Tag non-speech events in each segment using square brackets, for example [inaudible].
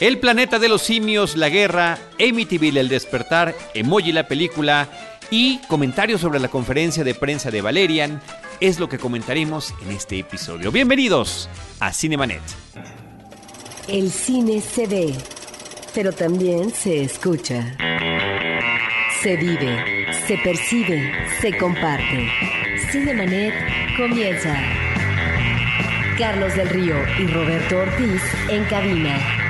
El planeta de los simios, la guerra, Amityville, el despertar, Emoji la película y comentarios sobre la conferencia de prensa de Valerian es lo que comentaremos en este episodio. Bienvenidos a Cinemanet. El cine se ve, pero también se escucha. Se vive, se percibe, se comparte. Cinemanet comienza. Carlos del Río y Roberto Ortiz en cabina.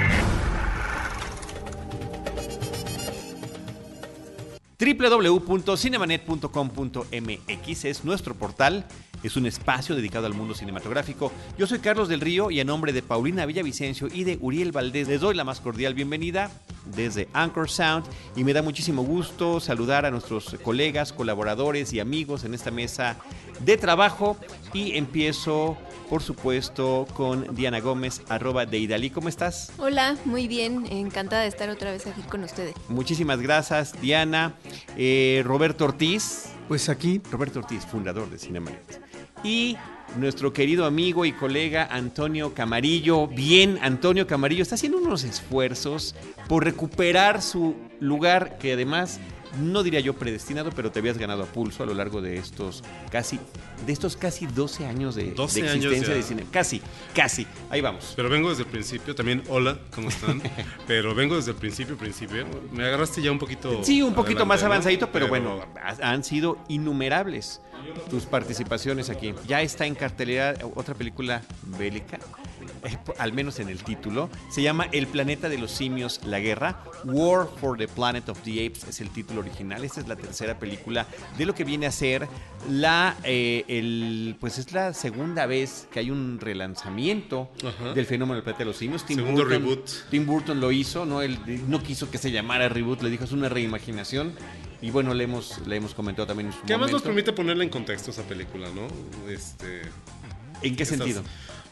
www.cinemanet.com.mx es nuestro portal, es un espacio dedicado al mundo cinematográfico. Yo soy Carlos del Río y a nombre de Paulina Villavicencio y de Uriel Valdés les doy la más cordial bienvenida desde Anchor Sound y me da muchísimo gusto saludar a nuestros colegas, colaboradores y amigos en esta mesa de trabajo y empiezo por supuesto con Diana Gómez, arroba de Idalí. ¿Cómo estás? Hola, muy bien, encantada de estar otra vez aquí con ustedes. Muchísimas gracias, Diana. Eh, Roberto Ortiz. Pues aquí. Roberto Ortiz, fundador de Cinemanet. Y nuestro querido amigo y colega Antonio Camarillo. Bien, Antonio Camarillo está haciendo unos esfuerzos por recuperar su lugar que además no diría yo predestinado, pero te habías ganado a pulso a lo largo de estos casi, de estos casi 12 años de, 12 de existencia de cine. Casi, casi. Ahí vamos. Pero vengo desde el principio, también hola, ¿cómo están? [laughs] pero vengo desde el principio, principio. Me agarraste ya un poquito. Sí, un poquito adelante, más avanzadito, pero, bueno, ha- han sido innumerables tus participaciones aquí. Ya está en cartelera otra película bélica, al menos en el título. Se llama El planeta de los simios, la guerra. War for the Planet of the Apes es el título original. Esta es la tercera película de lo que viene a ser la, eh, el, pues es la segunda vez que hay un relanzamiento Ajá. del fenómeno del planeta de los simios. Tim Segundo Burton- reboot. Tim Burton lo hizo, ¿no? Él no quiso que se llamara reboot, le dijo es una reimaginación. Y bueno, le hemos, le hemos comentado también en su Que además nos momento. permite ponerla en contexto esa película, ¿no? Este. ¿En qué esas- sentido?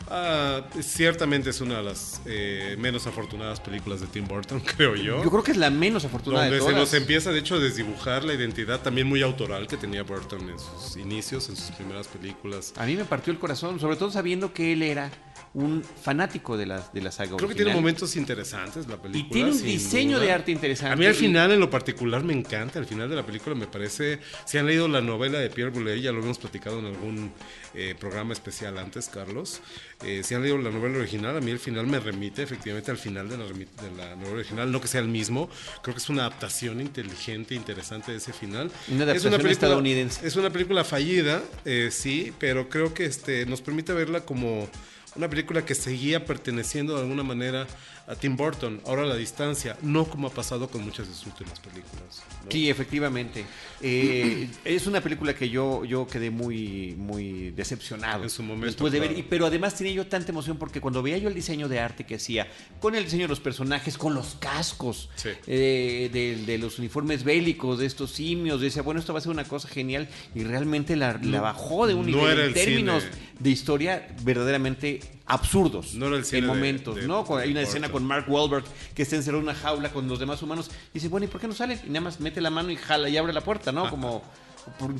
Ah, ciertamente es una de las eh, menos afortunadas películas de Tim Burton, [laughs] creo yo. Yo creo que es la menos afortunada donde de se todas. nos empieza, de hecho, a desdibujar la identidad también muy autoral que tenía Burton en sus inicios, en sus primeras películas. A mí me partió el corazón, sobre todo sabiendo que él era un fanático de la, de la saga Creo que tiene momentos interesantes la película. Y tiene un diseño duda. de arte interesante. A mí al final, en lo particular, me encanta. Al final de la película me parece. Si han leído la novela de Pierre Boulez, ya lo habíamos platicado en algún eh, programa especial antes, Carlos. Eh, si han leído la novela original, a mí el final me remite efectivamente al final de la, remi- de la novela original. No que sea el mismo. Creo que es una adaptación inteligente, interesante de ese final. Una Es adaptación estadounidense. Es una película fallida, eh, sí, pero creo que este, nos permite verla como una película que seguía perteneciendo de alguna manera a Tim Burton, ahora a la distancia, no como ha pasado con muchas de sus últimas películas. ¿no? Sí, efectivamente. Eh, es una película que yo, yo quedé muy, muy decepcionado En su momento, después de ver. y- pero además tenía yo tanta emoción porque cuando veía yo el diseño de arte que hacía, con el diseño de los personajes, con los cascos, Sí. eh, de, de los uniformes bélicos, de estos simios, decía, bueno, esto va a ser una cosa genial. Y realmente la, la bajó de un No nivel en términos cine. de historia verdaderamente absurdos No era el cine en de- momentos, de- ¿no? Con- Hay una de escena con Mark Wahlberg que está encerrado en una jaula con los demás humanos y dice, bueno, ¿y por qué no salen? Y nada más mete la mano y jala y abre la puerta, ¿no? Como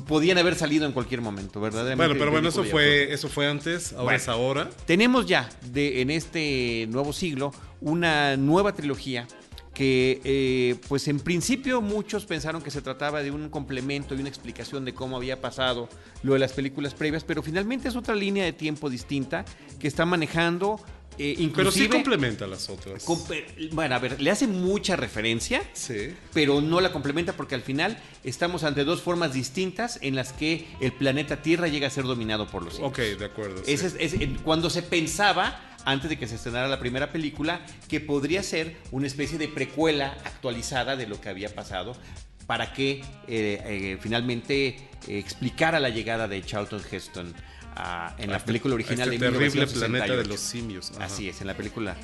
podían haber salido en cualquier momento, verdaderamente. Bueno, pero bueno, eso fue, eso fue antes, ahora Bueno. es ahora. Tenemos ya de, en este nuevo siglo una nueva trilogía que eh, pues en principio muchos pensaron que se trataba de un complemento y una explicación de cómo había pasado lo de las películas previas, pero finalmente es otra línea de tiempo distinta que está manejando eh, Pero sí complementa las otras. compe- bueno, a ver, le hace mucha referencia, Sí. pero no la complementa porque al final estamos ante dos formas distintas en las que el planeta Tierra llega a ser dominado por los Ok, simios. de acuerdo. sí. Ese es, es- en- cuando se pensaba, antes de que se estrenara la primera película, que podría ser una especie de precuela actualizada de lo que había pasado para que eh, eh, finalmente eh, explicara la llegada de Charlton Heston ah, en la A película este- a original este de terrible planeta 1968. de los simios. ajá. Así es, en la película.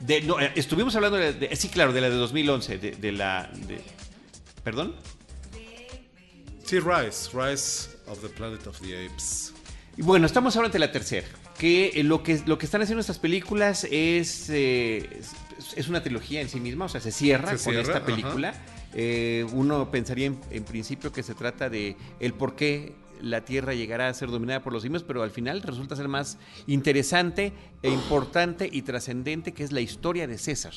De, no, estuvimos hablando de, de- sí, claro, de la de 2011, de, de la, de- perdón. Sí, Rise, Rise of the Planet of the Apes. Y bueno, estamos ahora ante la tercera, que eh, lo que lo que están haciendo estas películas es eh, es, es una trilogía en sí misma, o sea, se cierra Se con cierra, esta película. Eh, uno pensaría en, en principio que se trata de el por qué la Tierra llegará a ser dominada por los simios, pero al final resulta ser más interesante e importante y trascendente que es la historia de César.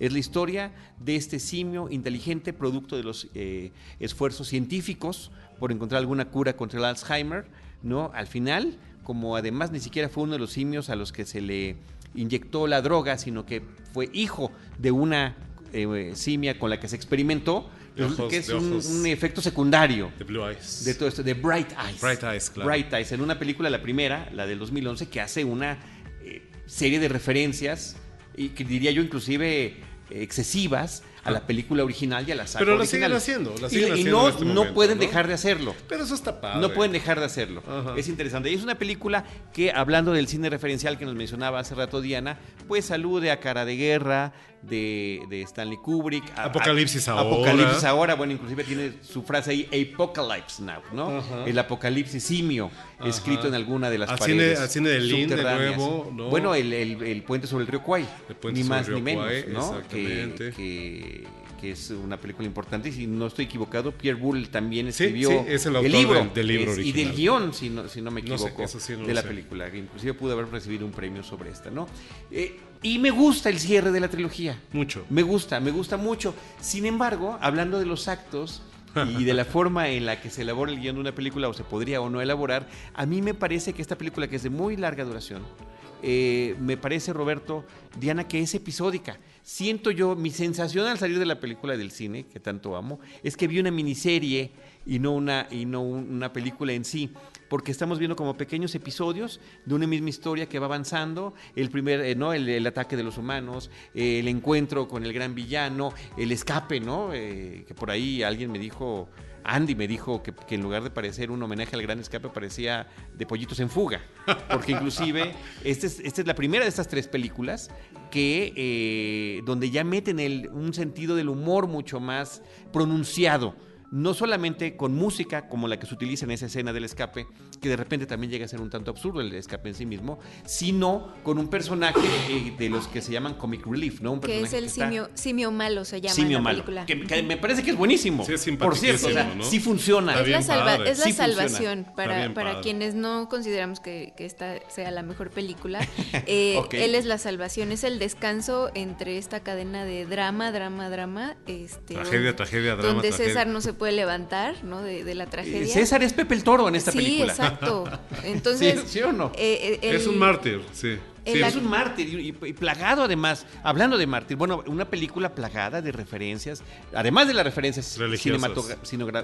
Es la historia de este simio inteligente, producto de los eh, esfuerzos científicos por encontrar alguna cura contra el Alzheimer, ¿no? Al final, como además ni siquiera fue uno de los simios a los que se le inyectó la droga, sino que fue hijo de una eh, simia con la que se experimentó, De ojos- que es de un, efecto secundario The Blue Eyes. de todo esto, de Bright Eyes. Bright Eyes, claro. Bright Eyes, en una película, la primera, la del 2011, que hace una eh, serie de referencias, y que diría yo inclusive eh, excesivas, a la película original y a la saga Pero la original. siguen haciendo, la Y- siguen y, haciendo no, este no pueden ¿no? dejar de hacerlo. Pero eso está padre. No pueden dejar de hacerlo. Ajá. Es interesante. Y es una película que, hablando del cine referencial que nos mencionaba hace rato Diana, pues alude a Cara de Guerra, de, de Stanley Kubrick. a- a- Apocalipsis ahora. Apocalipsis ahora. Bueno, inclusive tiene su frase ahí, Apocalypse Now, ¿no? El apocalipsis simio, escrito en alguna de las Al cine- paredes al cine de Lin, de nuevo, ¿no? Bueno, el, el- el puente sobre el río Kwai. El puente ni sobre más el ni río menos, Kwai, ¿no? exactamente. Que, que- que es una película importante y si no estoy equivocado, Pierre Boulle también escribió sí, es el autor libro, del- del libro es- y del guion, si no, si no me No sé, equivoco, eso sí no de la sé. película, que inclusive pudo haber recibido un premio sobre esta, ¿no? Eh, y me gusta el cierre de la trilogía. Mucho. Me gusta, me gusta mucho. Sin embargo, hablando de los actos y de la [laughs] forma en la que se elabora el guion de una película o se podría o no elaborar, a mí me parece que esta película, que es de muy larga duración, eh, me parece, Roberto, Diana, que es episódica. Siento yo, mi sensación al salir de la película del cine, que tanto amo, es que vi una miniserie y no una, y no un- una película en sí, porque estamos viendo como pequeños episodios de una misma historia que va avanzando, el primer, eh, ¿no? El, ataque de los humanos, el encuentro con el gran villano, el escape, ¿no? Eh, que por ahí alguien me dijo, Andy me dijo que, que en lugar de parecer un homenaje al gran escape parecía de pollitos en fuga, porque inclusive [laughs] este es- esta es la primera de estas tres películas que eh, donde ya meten el, un sentido del humor mucho más pronunciado no solamente con música como la que se utiliza en esa escena del escape, que de repente también llega a ser un tanto absurdo el escape en sí mismo, sino con un personaje eh, de los que se llaman comic relief, ¿no? Un Que es personaje el simio, simio malo, se llama simio en la malo, película. que, que me parece que es buenísimo. Sí, es Por cierto, o sea, simpaticísimo, ¿no? sí funciona. Es la, salva- es la Sí salvación para, para quienes no consideramos que, que esta sea la mejor película. [laughs] Eh. Él es la salvación, es el descanso entre esta cadena de drama, drama, drama. Este, Tragedia, donde- tragedia, drama, Donde tragedia. César no se puede levantar ¿no? de, de la Eh, tragedia. César es Pepe el Toro en esta sí, película. exacto. [laughs] Entonces, ¿Sí, sí o no? eh, eh, Es el- un mártir, sí. El Sí, es un mártir y, y- y plagado además. Hablando de mártir, bueno, una película plagada de referencias, además de las referencias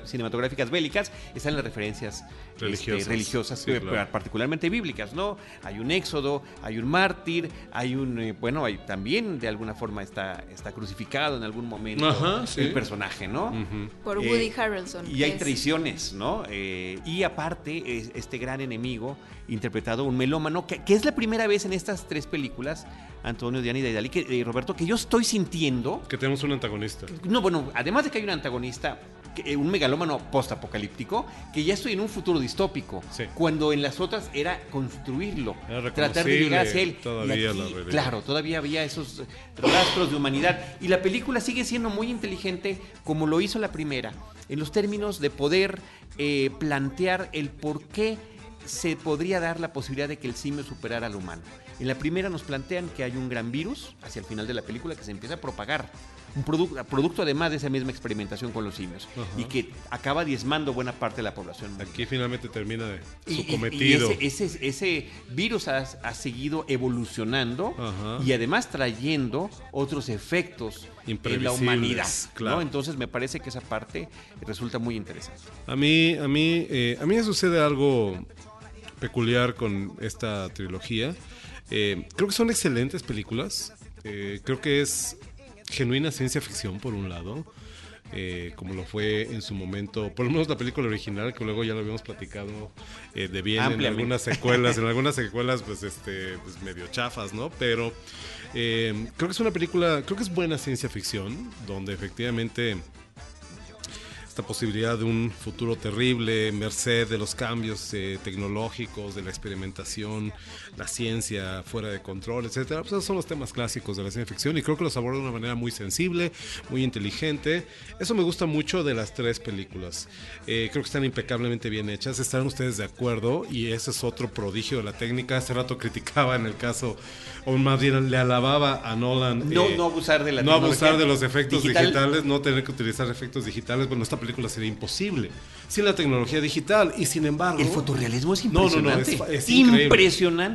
cinematográficas bélicas, están las referencias este, Religiosas. Sí, eh, claro. particularmente bíblicas, ¿no? Hay un éxodo, hay un mártir, hay un, eh, bueno, hay, también de alguna forma está, está crucificado en algún momento Ajá, sí. el personaje, ¿no? Por Eh, Woody Harrelson. Y hay es- traiciones, ¿no? Eh, y aparte, es- este gran enemigo, interpretado un melómano, que, que es la primera vez en estas tres películas, Antonio, Diana y Daidali, que, eh, Roberto, que yo estoy sintiendo. Que tenemos un antagonista. No, bueno, además de que hay un antagonista, eh, un megalómano postapocalíptico, que ya estoy en un futuro distópico. Sí. Cuando en las otras era construirlo, Era tratar de llegar hacia él. reconocible Y todavía aquí, la. Claro, todavía había esos rastros de humanidad. Y la película sigue siendo muy inteligente como lo hizo la primera, en los términos de poder eh, plantear el por qué se podría dar la posibilidad de que el simio superara al humano. En la primera nos plantean que hay un gran virus hacia el final de la película que se empieza a propagar. Un producto, producto además de esa misma experimentación con los simios Ajá. y que acaba diezmando buena parte de la población. mundial. Aquí finalmente termina de su y- cometido. Y, ese, ese- ese virus ha, ha seguido evolucionando Ajá. y además trayendo otros efectos en la humanidad. ¿no? claro. Entonces me parece que esa parte resulta muy interesante. A mí, a mí, eh, a mí me sucede algo peculiar con esta trilogía. Eh, creo que son excelentes películas. Eh, creo que es genuina ciencia ficción, por un lado. eh, como lo fue en su momento, por lo menos la película original, que luego ya lo habíamos platicado eh, de bien en algunas secuelas, en [laughs] algunas secuelas, pues este, pues medio chafas, ¿no? Pero eh, creo que es una película, creo que es buena ciencia ficción, donde efectivamente esta posibilidad de un futuro terrible, merced de los cambios eh, tecnológicos, de la experimentación, la ciencia fuera de control, etcétera. Pues esos son los temas clásicos de la ciencia ficción y creo que los aborda de una manera muy sensible, muy inteligente. Eso me gusta mucho de las tres películas. Eh, creo que están impecablemente bien hechas, están ustedes de acuerdo y ese es otro prodigio de la técnica. Hace rato criticaba en el caso, o más bien le alababa a Nolan. No, eh, no abusar de la no abusar de los efectos digital. digitales, no tener que utilizar efectos digitales. Bueno, esta película sería imposible sin la tecnología digital y sin embargo... El fotorrealismo es No, no, no, impresionante. es- es increíble.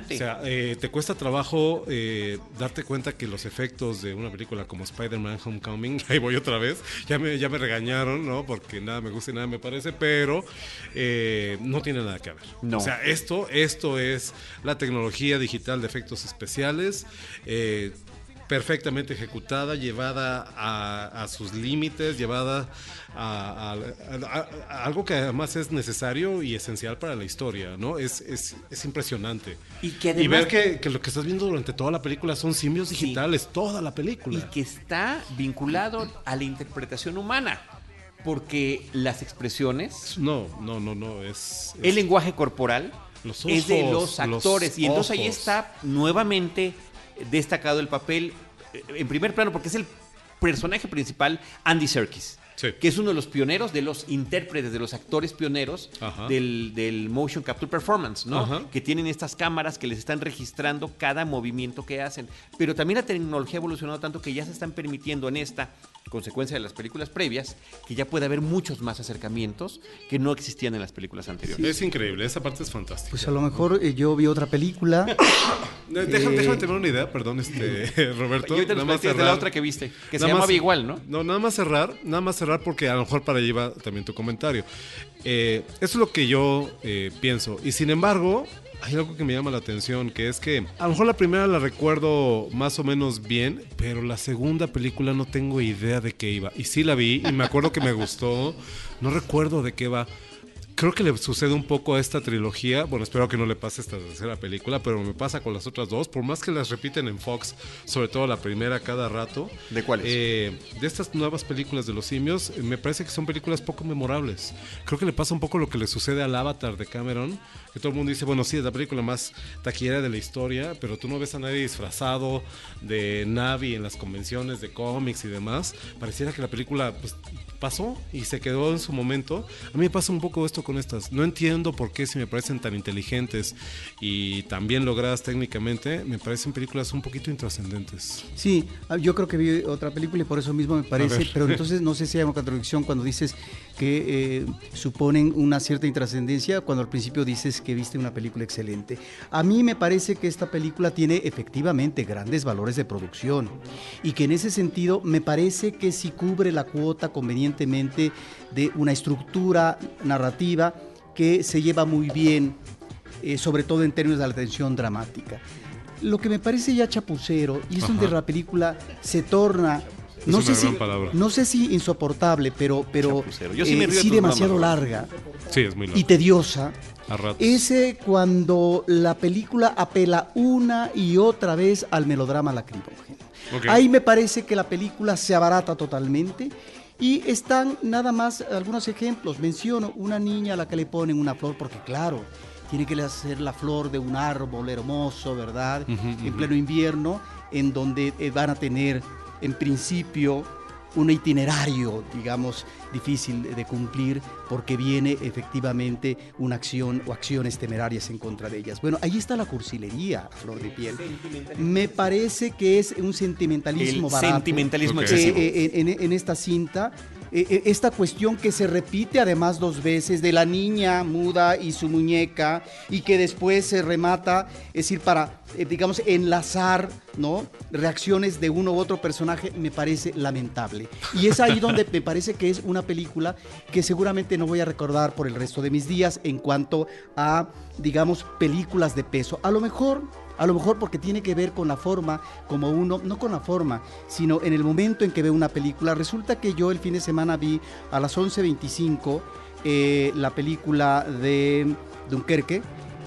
Impresionante. O sea, eh, te cuesta trabajo eh, darte cuenta que los efectos de una película como Spider-Man Homecoming, [laughs] ahí voy otra vez, ya me, ya me regañaron, ¿no? Porque nada me gusta y nada me parece, pero eh, no tiene nada que ver. No. O sea, esto, esto es la tecnología digital de efectos especiales. Perfectamente ejecutada, llevada a, a sus límites, llevada a, algo que además es necesario y esencial para la historia, ¿no? Es, es, es impresionante. Y que Y ver que, que lo que estás viendo durante toda la película son simios digitales, toda la película. y que está vinculado a la interpretación humana. Porque las expresiones, No, no, no, no, es... es- el lenguaje corporal, Los es de los actores. los y entonces ahí está nuevamente destacado el papel eh, en primer plano, porque es el personaje principal, Andy Serkis. Sí. Que es uno de los pioneros, de los intérpretes, de los actores pioneros del, del motion capture performance, ¿no? Ajá. Que tienen estas cámaras que les están registrando cada movimiento que hacen. Pero también la tecnología ha evolucionado tanto que ya se están permitiendo en esta, consecuencia de las películas previas, que ya puede haber muchos más acercamientos que no existían en las películas anteriores. Es increíble, esa parte es fantástica. Pues a lo mejor eh, yo vi otra película. Eh, Déjame, eh, déjame tener una idea, perdón, este, [laughs] Roberto. Y ahorita nos nada más platicas de la cerrar. otra que viste, que se llamaba igual, ¿no? No, nada más cerrar, nada más cerrar porque a lo mejor para allí va también tu comentario. Eh, eso es lo que yo eh, pienso. Y sin embargo, hay algo que me llama la atención, que es que a lo mejor la primera la recuerdo más o menos bien, pero la segunda película no tengo idea de qué iba. Y sí la vi y me acuerdo que me gustó, no recuerdo de qué va. Creo que le sucede un poco a esta trilogía. Bueno, espero que no le pase esta tercera película, pero me pasa con las otras dos. Por más que las repiten en Fox, sobre todo la primera cada rato. ¿De cuáles? Eh, de estas nuevas películas de los simios, eh, me parece que son películas poco memorables. Creo que le pasa un poco lo que le sucede al Avatar de Cameron, que todo el mundo dice, bueno, sí, es la película más taquillera de la historia, pero tú no ves a nadie disfrazado de Navi en las convenciones de cómics y demás. Pareciera que la película pues, pasó y se quedó en su momento. A mí me pasa un poco esto con estas. No entiendo por qué si me parecen tan inteligentes y tan bien logradas técnicamente, me parecen películas un poquito intrascendentes. Sí, ah, yo creo que vi otra película y por eso mismo me parece, pero [laughs] entonces no sé si hay una contradicción cuando dices que eh, suponen una cierta intrascendencia, cuando al principio dices que viste una película excelente. A mí me parece que esta película tiene efectivamente grandes valores de producción y que en ese sentido me parece que sí cubre la cuota convenientemente de una estructura narrativa que se lleva muy bien eh, sobre todo en términos de la tensión dramática. Lo que me parece ya chapucero, y es donde la película se torna, no Es sé, si, palabra. no sé si insoportable, pero, pero. Yo sí me eh, sí demasiado larga Sí, es muy largo. y tediosa, A ese cuando la película apela una y otra vez al melodrama lacrimógeno. Ahí me parece que la película se abarata totalmente y están nada más algunos ejemplos. Menciono una niña a la que le ponen una flor, porque claro, tiene que hacer la flor de un árbol hermoso, ¿verdad? En pleno invierno, en donde eh, van a tener en principio un itinerario, digamos, difícil de cumplir porque viene efectivamente una acción o acciones temerarias en contra de ellas. Bueno, ahí está la cursilería, a flor de piel. Me parece que es un sentimentalismo El barato. sentimentalismo excesivo. Eh, eh, en, en esta cinta. Eh, eh, esta cuestión que se repite además dos veces de la niña muda y su muñeca y que después se remata, es decir, para, eh, digamos, enlazar, ¿no? Reacciones de uno u otro personaje me parece lamentable. Y es ahí donde me parece que es una película que seguramente no voy a recordar por el resto de mis días en cuanto a, digamos, películas de peso. A lo mejor a lo mejor porque tiene que ver con la forma, como uno, no con la forma, sino en el momento en que ve una película. Resulta que yo el fin de semana vi a las 11.25 eh, la película de Dunkerque,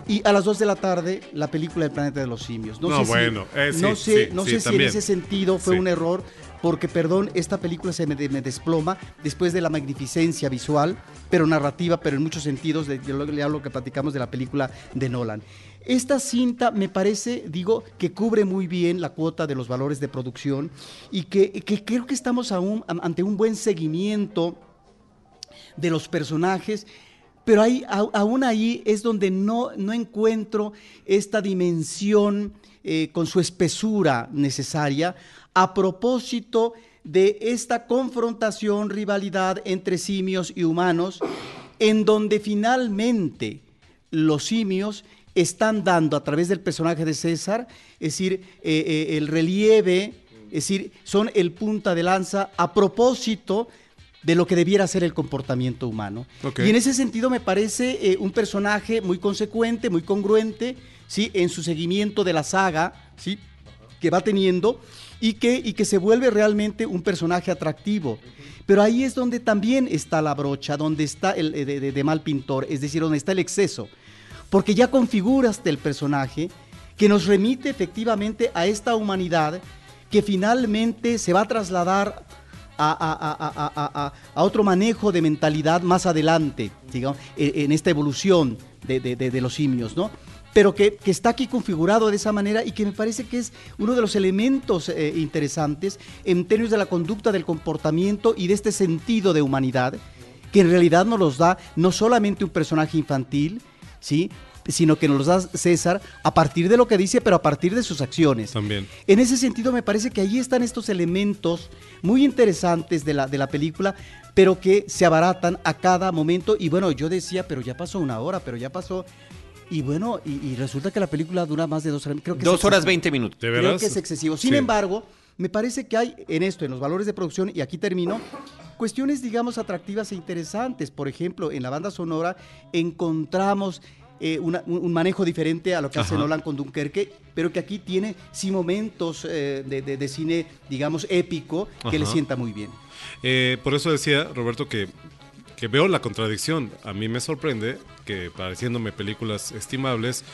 Y a las 2 de la tarde, la película El planeta de los simios. No, sé si- bueno, eh, sí, no sé, sí, no sí, sé si en ese sentido fue un error, porque, perdón, esta película se me, de- me desploma después de la magnificencia visual, pero narrativa, pero en muchos sentidos, de, de lo, de lo que platicamos de la película de Nolan. Esta cinta me parece, digo, que cubre muy bien la cuota de los valores de producción y que, que creo que estamos aún an- ante un buen seguimiento de los personajes, pero aún ahí es donde no, no encuentro esta dimensión eh, con su espesura necesaria a propósito de esta confrontación, rivalidad entre simios y humanos, en donde finalmente los simios están dando a través del personaje de César, es decir, eh, eh, el relieve, es decir, son el punta de lanza a propósito de lo que debiera ser el comportamiento humano. Y en ese sentido me parece eh, un personaje muy consecuente, muy congruente, ¿sí? en su seguimiento de la saga ¿sí? que va teniendo y que, y que se vuelve realmente un personaje atractivo. Pero ahí es donde también está la brocha, donde está el eh, de, de- de mal pintor, es decir, donde está el exceso. Porque ya configuraste el personaje que nos remite efectivamente a esta humanidad que finalmente se va a trasladar a, a- a- otro manejo de mentalidad más adelante, digamos, en, en esta evolución de, de- de- de los simios, ¿no? Pero que, que está aquí configurado de esa manera y que me parece que es uno de los elementos eh, interesantes en términos de la conducta, del comportamiento y de este sentido de humanidad, que en realidad nos los da no solamente un personaje infantil, ¿sí? Sino que nos los da César a partir de lo que dice, pero a partir de sus acciones. También. En ese sentido, me parece que ahí están estos elementos muy interesantes de la, de la película, pero que se abaratan a cada momento. Y bueno, yo decía, pero ya pasó una hora, pero ya pasó. Y bueno, y, y resulta que la película dura más de dos horas. Creo que es Dos horas veinte minutos. ¿De Creo que es excesivo. Sin Sí. embargo, me parece que hay en esto, en los valores de producción, y aquí termino, cuestiones, digamos, atractivas e interesantes. Por ejemplo, en la banda sonora encontramos eh, una- un, manejo diferente a lo que hace. Nolan con Dunkerque, pero que aquí tiene sí momentos eh, de, de- de cine, digamos, épico, que le sienta muy bien. Eh, por eso decía, Roberto, que, que veo la contradicción. A mí me sorprende que, pareciéndome películas estimables,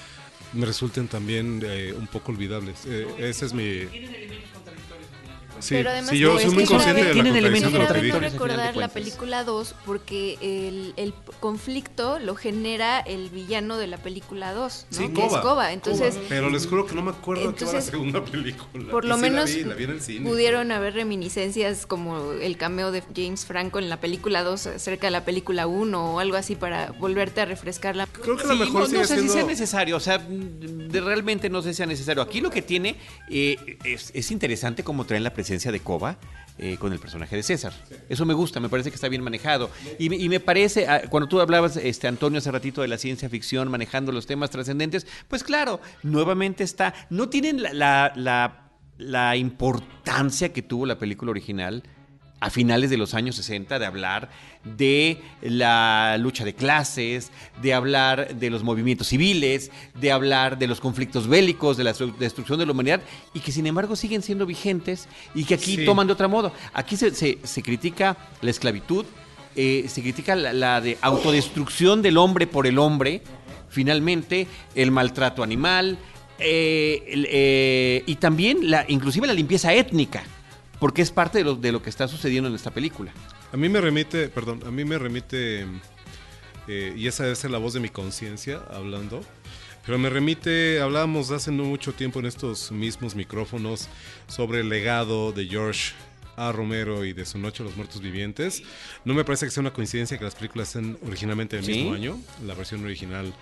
me resulten también eh, un poco olvidables. Eh, ese es mi... Sí, Pero además sí, yo no, soy es muy que consciente de la tienen contradicción de lo que dije. de recordar la película 2 porque el, el conflicto lo genera el villano de la película 2, ¿no? Sí, que Koba. es Koba. Entonces. Pero les juro que no me acuerdo de qué va la Entonces, segunda película. por lo sí la menos vi, la vi en el cine. pudieron haber reminiscencias como el cameo de James Franco en la película 2 acerca de la película 1 o algo así para volverte a refrescar la... Creo que a lo Sí, mejor no, sigue no sé si siendo... sea necesario, o sea, de- realmente no sé si sea necesario. Aquí lo que tiene eh, es, es interesante cómo traen la presencia de Koba eh, con el personaje de César. Eso me gusta, me parece que está bien manejado. Y, me- parece, ah, cuando tú hablabas, este Antonio, hace ratito de la ciencia ficción manejando los temas trascendentes, pues claro, nuevamente está, no tienen la- la importancia que tuvo la película original a finales de los años 60 de hablar de la lucha de clases, de hablar de los movimientos civiles, de hablar de los conflictos bélicos, de la destru- destrucción de la humanidad, y que sin embargo siguen siendo vigentes y que aquí Sí. toman de otro modo. Aquí se, se- se critica la esclavitud, eh, se critica la, la de autodestrucción del hombre por el hombre, finalmente el maltrato animal, eh, eh, y también la, inclusive la limpieza étnica, porque es parte de lo, de lo que está sucediendo en esta película. A mí me remite, perdón, a mí me remite, eh, y esa es la voz de mi conciencia hablando, pero me remite, hablábamos hace no mucho tiempo en estos mismos micrófonos sobre el legado de George A. Romero y de Su Noche de los Muertos Vivientes. No me parece que sea una coincidencia que las películas estén originalmente del Sí. mismo año, la versión original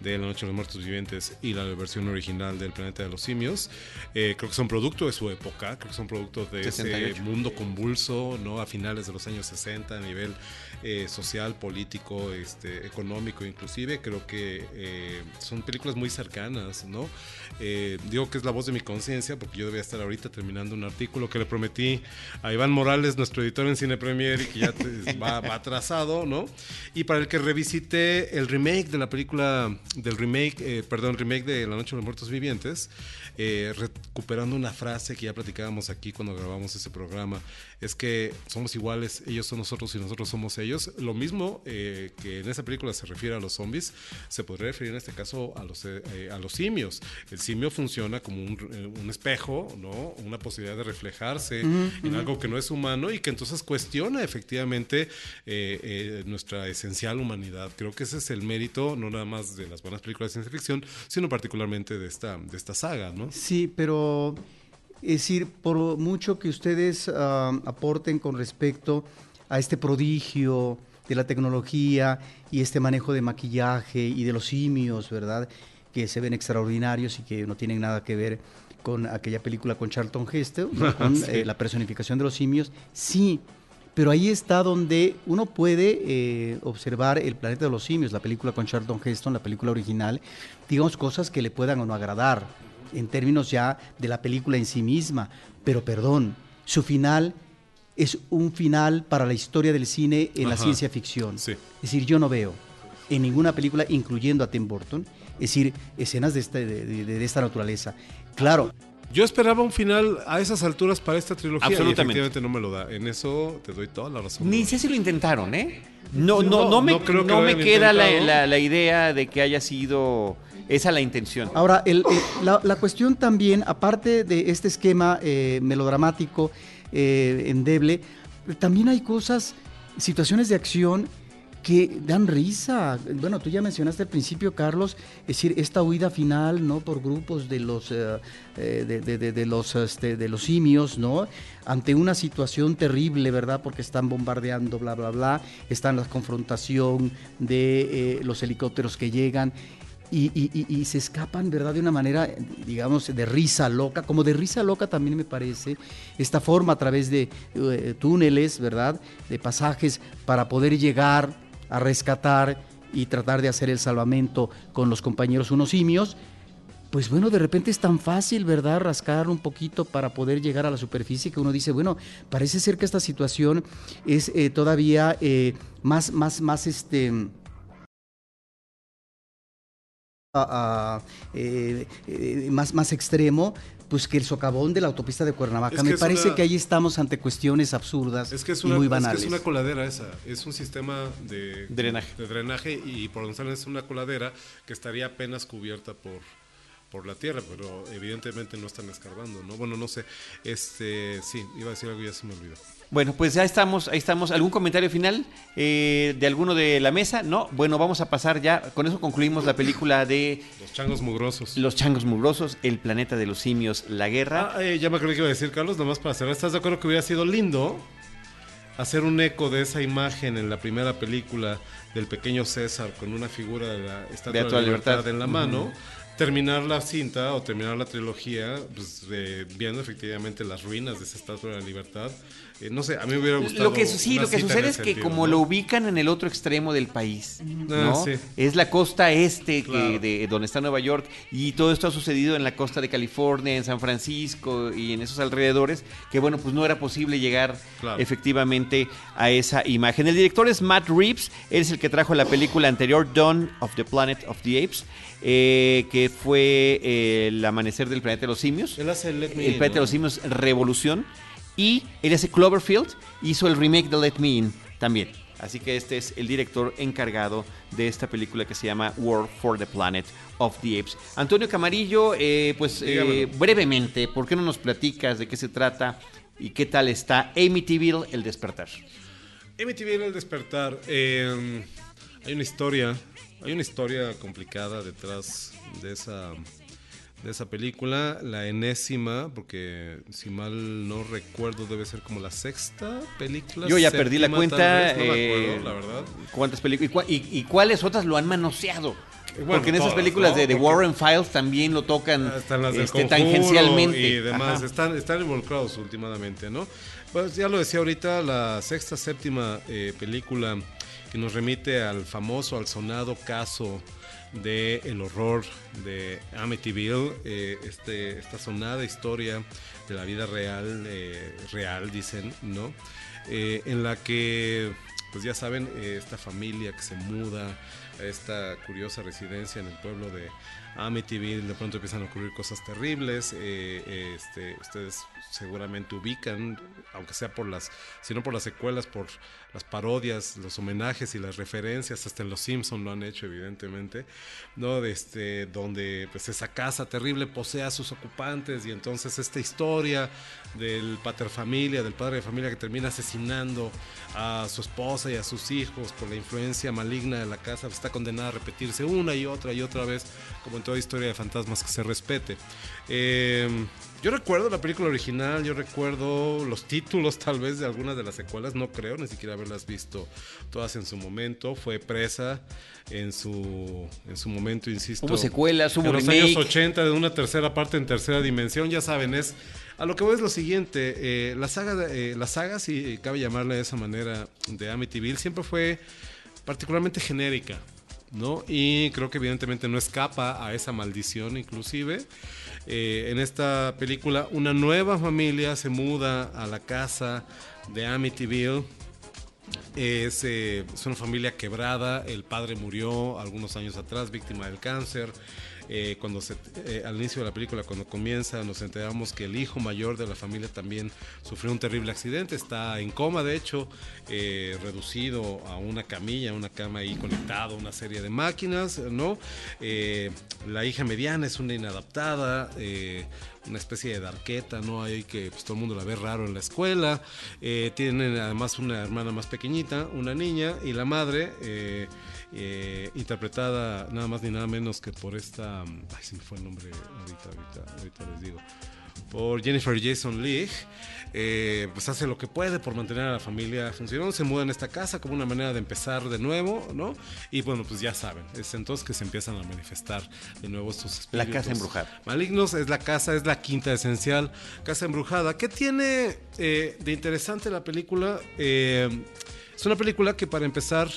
de La Noche de los Muertos Vivientes y la versión original del Planeta de los Simios. Eh, creo que son producto de su época, creo que son producto de 68. ese mundo convulso, ¿no? A finales de los años 60 a nivel eh, social, político, este, económico inclusive. Creo que eh, son películas muy cercanas, ¿no? Eh, digo que es la voz de mi conciencia porque yo debía estar ahorita terminando un artículo que le prometí a Iván Morales, nuestro editor en Cine Premier, y que ya [laughs] va, va atrasado, ¿no? Y para el que revisité el remake de la película del remake, eh, perdón, remake de La Noche de los Muertos Vivientes, eh, recuperando una frase que ya platicábamos aquí cuando grabamos ese programa, es que somos iguales, ellos son nosotros y nosotros somos ellos. Lo mismo eh, que en esa película se refiere a los zombies, se podría referir en este caso a los, eh, a los simios. El simio funciona como un, eh, un espejo, ¿no? Una posibilidad de reflejarse en algo que no es humano y que entonces cuestiona efectivamente eh, eh, nuestra esencial humanidad. Creo que ese es el mérito, no nada más de las buenas películas de ciencia ficción, sino particularmente de esta, de esta saga, ¿no? Sí, pero es decir, por mucho que ustedes ah, aporten con respecto a este prodigio de la tecnología y este manejo de maquillaje y de los simios, ¿verdad? Que se ven extraordinarios y que no tienen nada que ver con aquella película con Charlton Heston, [laughs] con eh, la personificación de los simios. Sí, pero ahí está donde uno puede eh, observar El planeta de los simios, la película con Charlton Heston, la película original, digamos cosas que le puedan o no agradar en términos ya de la película en sí misma, pero perdón, su final es un final para la historia del cine en la ciencia ficción. Sí. Es decir, yo no veo en ninguna película, incluyendo a Tim Burton, es decir, escenas de, de- de- de esta naturaleza. Claro, Yo esperaba un final a esas alturas para esta trilogía Absolutamente. y efectivamente no me lo da. En eso te doy toda la razón. Ni sé si lo intentaron, ¿eh? No, No, no, no me, no creo que no lo me queda la, intentado. la- la idea de que haya sido esa la intención. Ahora, el- el- la, la cuestión también, aparte de este esquema eh, melodramático, eh, endeble, también hay cosas, situaciones de acción que dan risa. Bueno, tú ya mencionaste al principio, Carlos, es decir, esta huida final, ¿no? Por grupos de los, eh, eh, de, los, este, de los simios, ¿no? Ante una situación terrible, ¿verdad? Porque están bombardeando, bla, bla, bla. Está la confrontación de eh, los helicópteros que llegan y, se escapan, ¿verdad? De una manera, digamos, de risa loca, como de risa loca también me parece, esta forma a través de túneles, ¿verdad? De pasajes para poder llegar a rescatar y tratar de hacer el salvamento con los compañeros unos simios. Pues bueno, de repente es tan fácil, ¿verdad? Rascar un poquito para poder llegar a la superficie que uno dice, bueno, parece ser que esta situación es eh, todavía eh, más, más, más, este, eh, más, más extremo, pues que el socavón de la autopista de Cuernavaca. Es que Me parece una- que ahí estamos ante cuestiones absurdas Es que es y muy es que banales. es una coladera esa, es un sistema de Drenaje. de drenaje y por donde es una coladera que estaría apenas cubierta por, por la tierra, pero evidentemente no están escarbando, ¿no? Bueno, no sé, este, sí, iba a decir algo y ya se me olvidó. Bueno, pues ya estamos, ahí estamos. ¿Algún comentario final eh, de alguno de la mesa? No. Bueno, vamos a pasar ya. Con eso concluimos la película de Los changos mugrosos. Los changos mugrosos, El planeta de los simios, La guerra. Ah, eh, ya me acordé que iba a decir, Carlos, nomás para cerrar, ¿estás de acuerdo que hubiera sido lindo hacer un eco de esa imagen en la primera película del pequeño César con una figura de la Estatua de, la Libertad. en la mano? Terminar la cinta o terminar la trilogía pues, eh, viendo efectivamente las ruinas de esa Estatua de la Libertad. Eh, no sé, a mí me hubiera gustado. Lo que, sí, lo que sucede es que sentido, como ¿no? lo ubican en el otro extremo del país, ¿no? Ah, sí. Es la costa este que de donde está Nueva York y todo esto ha sucedido en la costa de California, en San Francisco y en esos alrededores, que bueno, pues no era posible llegar Claro. efectivamente a esa imagen. El director es Matt Reeves, él es el que trajo la película anterior, Dawn of the Planet of the Apes, eh, que fue eh, el amanecer del planeta de los simios. Él hace Let Me El In, planeta de los simios Revolución. Y él hace Cloverfield, hizo el remake de Let Me In también. Así que este es el director encargado de esta película que se llama War for the Planet of the Apes. Antonio Camarillo, eh, pues eh, brevemente, ¿por qué no nos platicas de qué se trata y qué tal está Amityville, El Despertar? MTV en el despertar. eh, hay una historia, hay una historia complicada detrás de esa de esa película, la enésima, porque si mal no recuerdo debe ser como la sexta película. Yo ya perdí la séptima, cuenta. no me eh, acuerdo, la verdad. ¿Cuántas películas? Y, y- y cuáles otras lo han manoseado? bueno, Porque en esas todas, películas ¿no? de The Warren Files también lo tocan Están las del este, tangencialmente. y demás, Ajá. están, están involucrados últimamente, ¿no? Pues ya lo decía ahorita, la sexta, séptima eh, película que nos remite al famoso, al sonado caso de el horror de Amityville, eh, este, esta sonada historia de la vida real, eh, real dicen, ¿no? Eh, en la que, pues ya saben, eh, esta familia que se muda a esta curiosa residencia en el pueblo de Amityville, de pronto empiezan a ocurrir cosas terribles. eh, este, ustedes seguramente ubican, aunque sea por las, si no por las secuelas, por las parodias, los homenajes y las referencias, hasta en Los Simpson lo han hecho evidentemente, ¿no? De este, donde pues esa casa terrible posee a sus ocupantes y entonces esta historia del pater familia, del padre de familia que termina asesinando a su esposa y a sus hijos por la influencia maligna de la casa, pues, está condenada a repetirse una y otra y otra vez, como en toda historia de fantasmas que se respete. Eh, yo recuerdo la película original, yo recuerdo los títulos tal vez de algunas de las secuelas, no creo ni siquiera haberlas visto todas en su momento. Fue presa en su, en su momento, insisto. Hubo secuelas, hubo En los años 80 de una tercera parte en tercera dimensión, ya saben, es... A lo que voy es lo siguiente, eh, la saga, eh, la saga, si cabe llamarle de esa manera, de Amityville, siempre fue particularmente genérica, ¿no? Y creo que evidentemente no escapa a esa maldición inclusive. Eh, en esta película una nueva familia se muda a la casa de Amityville. Es, eh, es una familia quebrada, el padre murió algunos años atrás víctima del cáncer. Eh, cuando se, eh, al inicio de la película, cuando comienza, nos enteramos que el hijo mayor de la familia también sufrió un terrible accidente, está en coma, de hecho, eh, reducido a una camilla, una cama ahí conectado a una serie de máquinas, ¿no? La hija mediana es una inadaptada, una especie de darqueta, ¿no? Hay que pues, todo el mundo la ve raro en la escuela. Tienen además una hermana más pequeñita, una niña, y la madre, eh, eh, interpretada nada más ni nada menos que por esta. mm, Ay, se me fue el nombre ahorita, ahorita, ahorita les digo. Por Jennifer Jason Leigh, eh, pues hace lo que puede por mantener a la familia funcionando. Se muda en esta casa como una manera de empezar de nuevo, ¿no? Y bueno, pues ya saben, es entonces que se empiezan a manifestar de nuevo estos espíritus. La casa embrujada. Malignos es la casa, es la quinta esencial, casa embrujada. ¿Qué tiene eh, de interesante la película? Eh, es una película que para empezar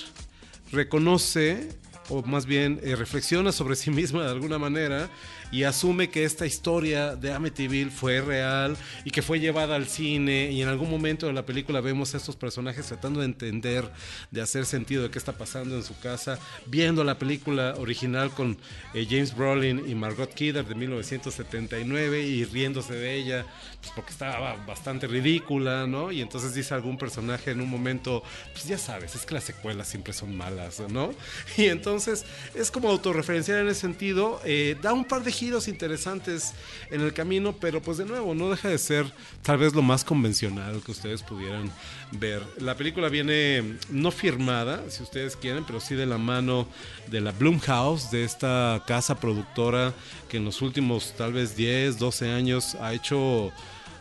reconoce, o más bien eh, reflexiona sobre sí misma de alguna manera y asume que esta historia de Amityville fue real y que fue llevada al cine y en algún momento de la película vemos a estos personajes tratando de entender, de hacer sentido de qué está pasando en su casa, viendo la película original con eh, James Brolin y Margot Kidder de 1979 y riéndose de ella pues, porque estaba bastante ridícula, ¿no? Y entonces dice algún personaje en un momento, pues ya sabes, es que las secuelas siempre son malas, ¿no? [laughs] Y entonces es como autorreferenciar en ese sentido, eh, da un par de giros interesantes en el camino, pero pues de nuevo no deja de ser tal vez lo más convencional que ustedes pudieran ver. La película viene no firmada, si ustedes quieren, pero sí de la mano de la Blumhouse, de esta casa productora que en los últimos tal vez 10, 12 años ha hecho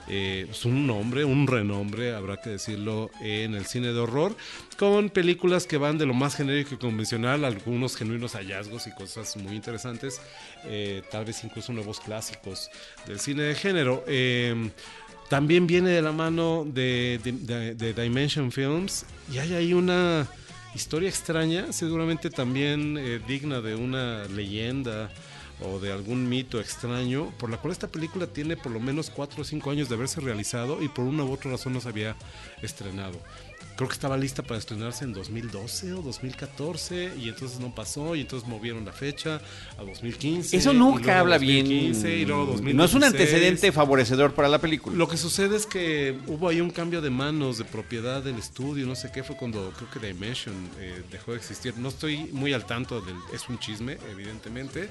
eh, pues, un nombre, un renombre, habrá que decirlo, en el cine de horror, con películas que van de lo más genérico y convencional, algunos genuinos hallazgos y cosas muy interesantes, eh, tal vez incluso nuevos clásicos del cine de género. Eh, también viene de la mano de- de Dimension Films y hay ahí una historia extraña, seguramente también eh, digna de una leyenda o de algún mito extraño, por la cual esta película tiene por lo menos 4 o 5 años de haberse realizado y por una u otra razón no se había estrenado. Creo que estaba lista para estrenarse en 2012 o 2014 y entonces no pasó y entonces movieron la fecha a 2015. Eso nunca habla 2015, bien. y luego No es un 2016. antecedente favorecedor para la película. Lo que sucede es que hubo ahí un cambio de manos, de propiedad del estudio, no sé qué, fue cuando creo que Dimension eh, dejó de existir. No estoy muy al tanto del... Es un chisme, evidentemente.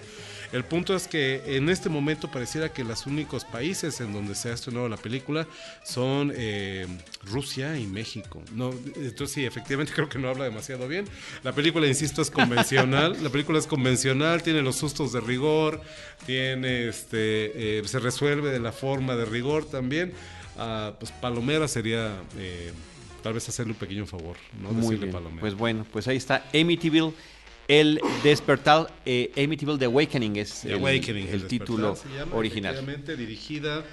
El punto es que en este momento pareciera que los únicos países en donde se ha estrenado la película son eh, Rusia y México. No, entonces sí, efectivamente [laughs] creo que no habla demasiado bien. La película, insisto, es convencional. la película es convencional, tiene los sustos de rigor, tiene este, eh, se resuelve de la forma de rigor también. Ah, pues Palomera sería eh, tal vez hacerle un pequeño favor, no Muy decirle bien. Palomera. Pues bueno, pues ahí está Amityville, el despertar, eh, Amityville The Awakening es The el, Awakening, el El título llama, original. dirigida,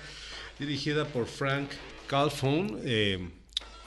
dirigida por Frank Calfon. eh,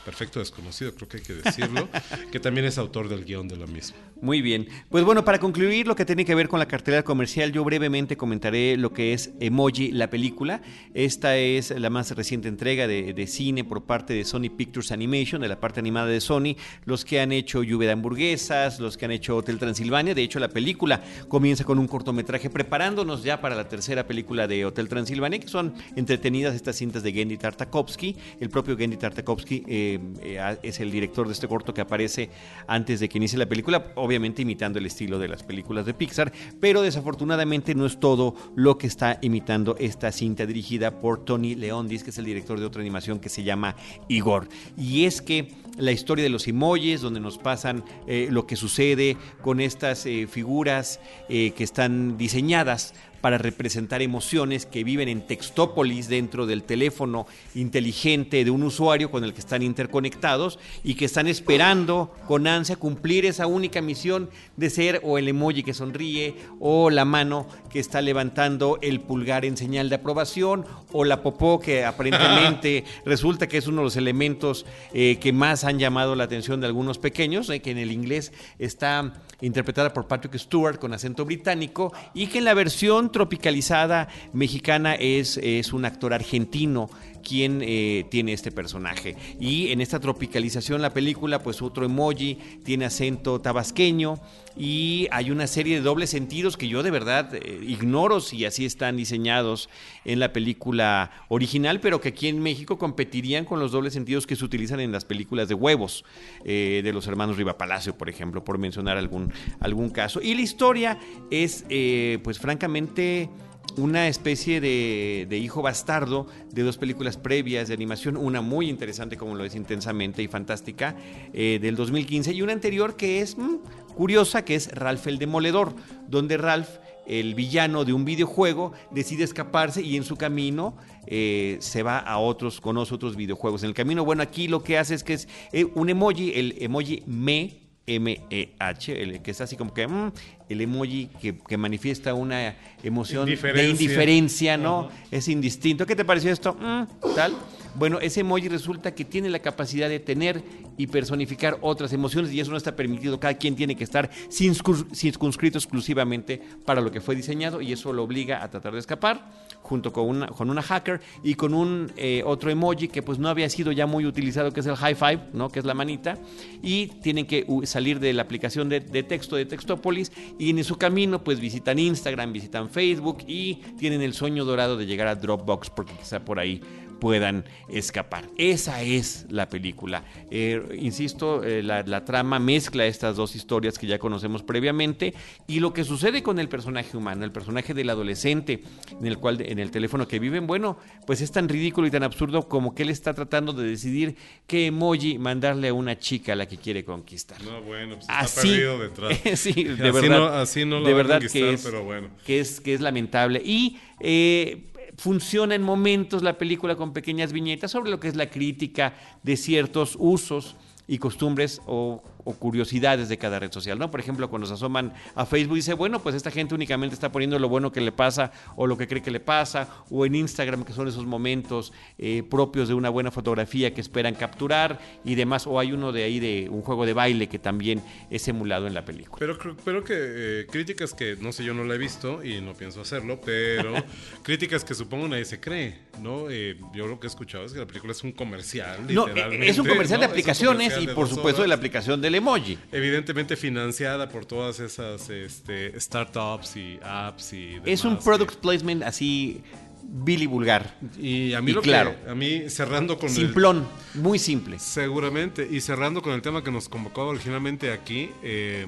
perfecto desconocido, creo que hay que decirlo, [laughs] que también es autor del guion de la misma. Muy bien. Pues bueno, para concluir lo que tiene que ver con la cartelera comercial, yo brevemente comentaré lo que es Emoji, la película. Esta es la más reciente entrega de, de cine por parte de Sony Pictures Animation, de la parte animada de Sony, los que han hecho Lluvia de Hamburguesas, los que han hecho Hotel Transilvania. De hecho, la película comienza con un cortometraje preparándonos ya para la tercera película de Hotel Transilvania, que son entretenidas estas cintas de Gendy Tartakovsky. El propio Gendy Tartakovsky eh, eh, es el director de este corto que aparece antes de que inicie la película, obviamente imitando el estilo de las películas de Pixar, pero desafortunadamente no es todo lo que está imitando esta cinta dirigida por Tony Leondis, que es el director de otra animación que se llama Igor. Y es que la historia de los emojis, donde nos pasan eh, lo que sucede con estas eh, figuras que están diseñadas para representar emociones que viven en textópolis dentro del teléfono inteligente de un usuario con el que están interconectados y que están esperando con ansia cumplir esa única misión de ser o el emoji que sonríe o la mano que está levantando el pulgar en señal de aprobación o la popó que aparentemente [laughs] resulta que es uno de los elementos eh, que más han llamado la atención de algunos pequeños, eh, que en el inglés está interpretada por Patrick Stewart con acento británico y que en la versión tropicalizada mexicana es, es un actor argentino quien eh, tiene este personaje. Y en esta tropicalización la película, pues otro emoji tiene acento tabasqueño y hay una serie de dobles sentidos que yo de verdad eh, ignoro si así están diseñados en la película original, pero que aquí en México competirían con los dobles sentidos que se utilizan en las películas de huevos eh, de los hermanos Riva Palacio, por ejemplo, por mencionar algún, algún caso. Y la historia es, eh, pues francamente una especie de, hijo bastardo de dos películas previas de animación, una muy interesante como lo es Intensamente y Fantástica eh, del 2015 y una anterior que es mmm, curiosa, que es Ralph el Demoledor, donde Ralph, el villano de un videojuego, decide escaparse y en su camino eh, se va a otros, conoce otros videojuegos. En el camino, bueno, aquí lo que hace es que es eh, un emoji, el emoji me, M-E-H, el que está así como que mm, el emoji que, que, manifiesta una emoción de indiferencia, ¿no? Uh -huh. Es indistinto. ¿Qué te pareció esto? Mm, tal. Bueno, ese emoji resulta que tiene la capacidad de tener y personificar otras emociones y eso no está permitido. Cada quien tiene que estar circunscrito exclusivamente para lo que fue diseñado y eso lo obliga a tratar de escapar junto con una, con una hacker y con un eh, otro emoji que pues no había sido ya muy utilizado que es el high five, ¿no? que es la manita y tienen que salir de la aplicación de, de texto de Textópolis y en su camino pues visitan Instagram, visitan Facebook y tienen el sueño dorado de llegar a Dropbox porque quizá por ahí puedan escapar. Esa es la película. Eh, insisto, eh, la, la, trama mezcla estas dos historias que ya conocemos previamente y lo que sucede con el personaje humano, el personaje del adolescente en el cual en el teléfono que viven, bueno, pues es tan ridículo y tan absurdo como que él está tratando de decidir qué emoji mandarle a una chica a la que quiere conquistar. No, bueno, pues está así, perdido detrás. [laughs] sí, de así verdad. No, así no lo de verdad que es, pero bueno. que es que es lamentable y eh, funciona en momentos la película con pequeñas viñetas sobre lo que es la crítica de ciertos usos y costumbres o, o, curiosidades de cada red social, ¿no? Por ejemplo, cuando se asoman a Facebook dice, bueno, pues esta gente únicamente está poniendo lo bueno que le pasa o lo que cree que le pasa, o en Instagram, que son esos momentos eh, propios de una buena fotografía que esperan capturar y demás, o hay uno de ahí de un juego de baile que también es emulado en la película. Pero, pero que eh, críticas que, no sé, yo no la he visto y no pienso hacerlo, pero [laughs] críticas que supongo nadie se cree, ¿no? Eh, yo lo que he escuchado es que la película es un comercial, no. Es un comercial ¿no? de aplicaciones y por supuesto de la aplicación del emoji. Evidentemente financiada por todas esas este, startups y apps y demás, Es un product que... placement así Billy vulgar. Y a mí y lo claro. que, a mí cerrando con simplón, el, muy simple. Seguramente y cerrando con el tema que nos convocó originalmente aquí, eh,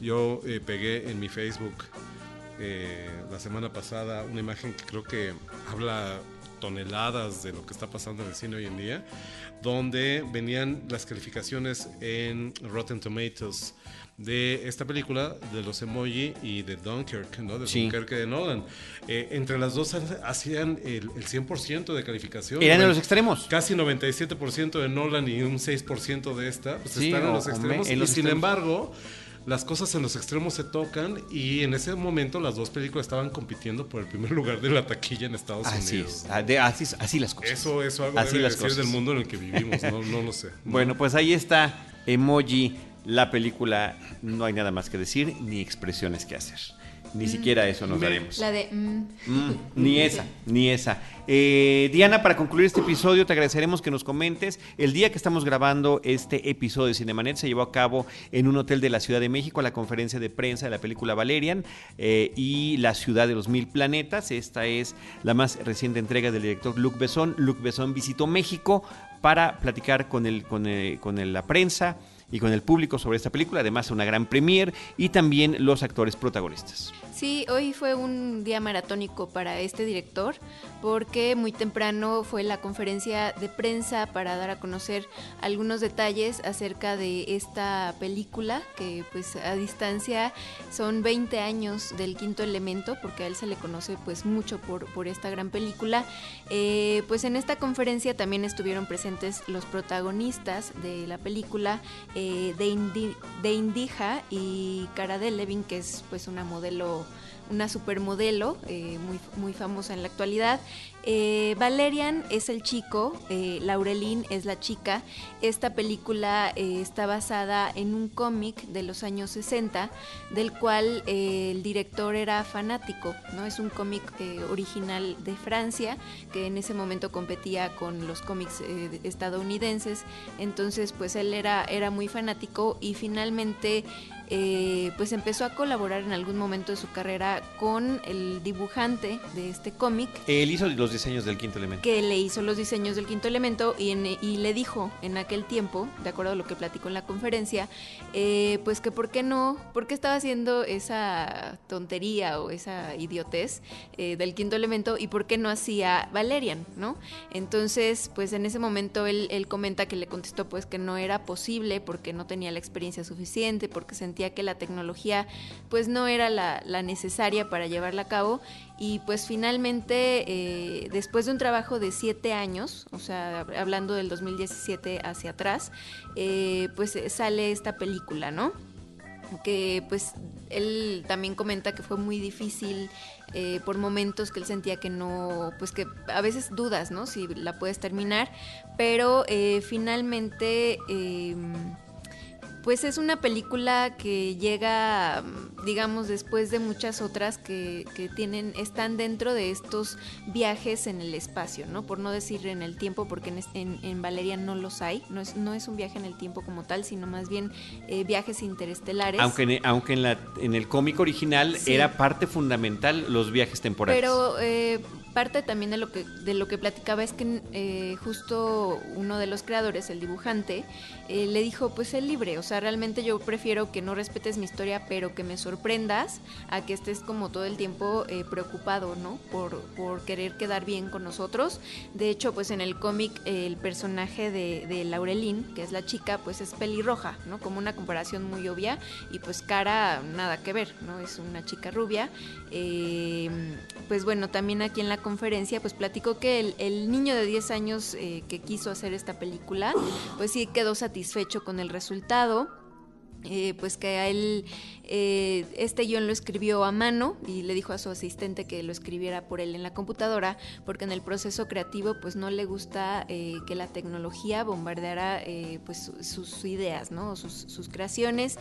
yo eh, pegué en mi Facebook eh, la semana pasada una imagen que creo que habla toneladas de lo que está pasando en el cine hoy en día, donde venían las calificaciones en Rotten Tomatoes de esta película, de los emoji y de Dunkirk, ¿no? De sí. Dunkirk de Nolan. Eh, entre las dos hacían el, el 100% de calificación. Eran en los extremos. Casi 97% de Nolan y un 6% de esta, pues sí, están en los extremos. En y los sin extremos. embargo, las cosas en los extremos se tocan y en ese momento las dos películas estaban compitiendo por el primer [laughs] lugar de la taquilla en Estados Así Unidos. es, ah, de- así, así las cosas. Eso, eso algo Así debe las decir cosas. del mundo en el que vivimos, no, no lo sé. [laughs] Bueno, pues ahí está Emoji, la película. No hay nada más que decir, ni expresiones que hacer. Ni siquiera eso nos daremos. La de... mm, Mm, ni [laughs] esa, ni esa. Eh, Diana, para concluir este episodio, te agradeceremos que nos comentes. El día que estamos grabando este episodio de Cinemanet se llevó a cabo en un hotel de la Ciudad de México la conferencia de prensa de la película Valerian eh, y La Ciudad de los Mil Planetas. Esta es la más reciente entrega del director Luc Besson. Luc Besson visitó México para platicar con, el, con, el- con el- la prensa y con el público sobre esta película. Además, una gran premier y también los actores protagonistas. Sí, hoy fue un día maratónico para este director porque muy temprano fue la conferencia de prensa para dar a conocer algunos detalles acerca de esta película que pues a distancia son 20 años del quinto elemento porque a él se le conoce pues mucho por, por esta gran película. Eh, pues en esta conferencia también estuvieron presentes los protagonistas de la película, eh, de, Indi- de Indija y Cara Delevingne, que es pues una modelo una supermodelo eh, muy, muy famosa en la actualidad. Eh, Valerian es el chico, eh, Laurelin es la chica. Esta película eh, está basada en un cómic de los años 60, del cual el director era fanático. ¿no? Es un cómic original de Francia, que en ese momento competía con los cómics de- estadounidenses. Entonces, pues él era, era muy fanático y finalmente eh, pues empezó a colaborar en algún momento de su carrera con el dibujante de este cómic Él hizo los diseños del quinto elemento. que le hizo los diseños del quinto elemento y, en- y le dijo en aquel tiempo, de acuerdo a lo que platicó en la conferencia, eh, pues que por qué no, por qué estaba haciendo esa tontería o esa idiotez eh, del quinto elemento y por qué no hacía Valerian, ¿no? Entonces, pues en ese momento él, él comenta que le contestó pues que no era posible porque no tenía la experiencia suficiente, porque sentía que la tecnología pues no era la, necesaria para llevarla a cabo y pues finalmente eh, después de un trabajo de siete años, o sea, hab- hablando del 2017 hacia atrás, eh, pues eh, sale esta película, ¿no? que pues él también comenta que fue muy difícil por momentos que él sentía que no, pues que a veces dudas, ¿no? Si la puedes terminar, pero finalmente... eh, pues es una película que llega, mm, digamos, después de muchas otras que, que tienen, están dentro de estos viajes en el espacio, ¿no? Por no decir en el tiempo, porque en, en, en Valeria no los hay, no es, no es un viaje en el tiempo como tal, sino más bien eh, viajes interestelares. Aunque, en, aunque en, la, en el cómic original Sí. era parte fundamental los viajes temporales. Pero eh, parte también de lo que de lo que platicaba es que eh, justo uno de los creadores, el dibujante, eh, le dijo, pues es libre, o sea, realmente yo prefiero que no respetes mi historia, pero que me sorprendas a que estés como todo el tiempo eh, preocupado, ¿no? Por, por querer quedar bien con nosotros. De hecho, pues en el cómic el personaje de, de Laurelin, que es la chica, pues es pelirroja, ¿no? Como una comparación muy obvia y pues cara nada que ver, ¿no? Es una chica rubia. Eh, pues bueno, también aquí en la conferencia pues platicó que el, niño de 10 años eh, que quiso hacer esta película, pues sí quedó satisfecho con el resultado. Eh, pues que a él eh, este guion lo escribió a mano y le dijo a su asistente que lo escribiera por él en la computadora porque en el proceso creativo pues no le gusta eh, que la tecnología bombardeara eh, pues su- sus ideas no sus, sus creaciones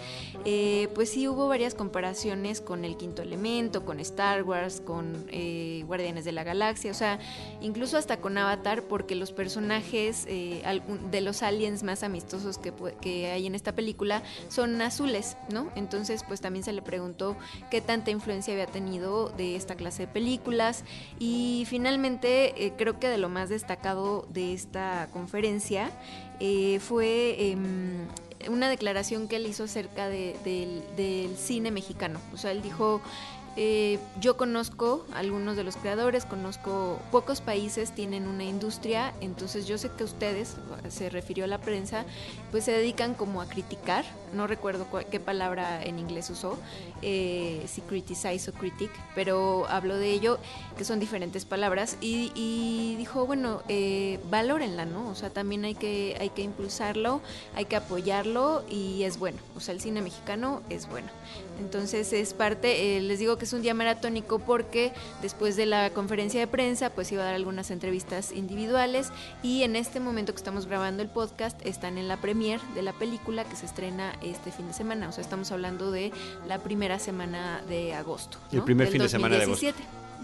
Eh, pues sí hubo varias comparaciones con el quinto elemento con Star Wars con eh, Guardianes de la Galaxia o sea incluso hasta con Avatar porque los personajes de los aliens más amistosos que, que hay en esta película son azules, ¿no? Entonces, pues también se le preguntó qué tanta influencia había tenido de esta clase de películas y finalmente eh, creo que de lo más destacado de esta conferencia eh, fue em, una declaración que él hizo acerca de- del, del cine mexicano. O sea, él dijo Eh, yo conozco algunos de los creadores, conozco pocos países tienen una industria, entonces yo sé que ustedes, se refirió a la prensa, pues se dedican como a criticar, no recuerdo qué palabra en inglés usó, eh, si criticize o critic, pero habló de ello, que son diferentes palabras, y, dijo, bueno, eh, valórenla, ¿no? O sea, también hay que, hay que impulsarlo, hay que apoyarlo y es bueno, o sea, el cine mexicano es bueno. Entonces es parte, eh, les digo que es un día maratónico porque después de la conferencia de prensa pues iba a dar algunas entrevistas individuales y en este momento que estamos grabando el podcast están en la premier de la película que se estrena este fin de semana, o sea estamos hablando de la primera semana de agosto. El primer fin de semana de agosto.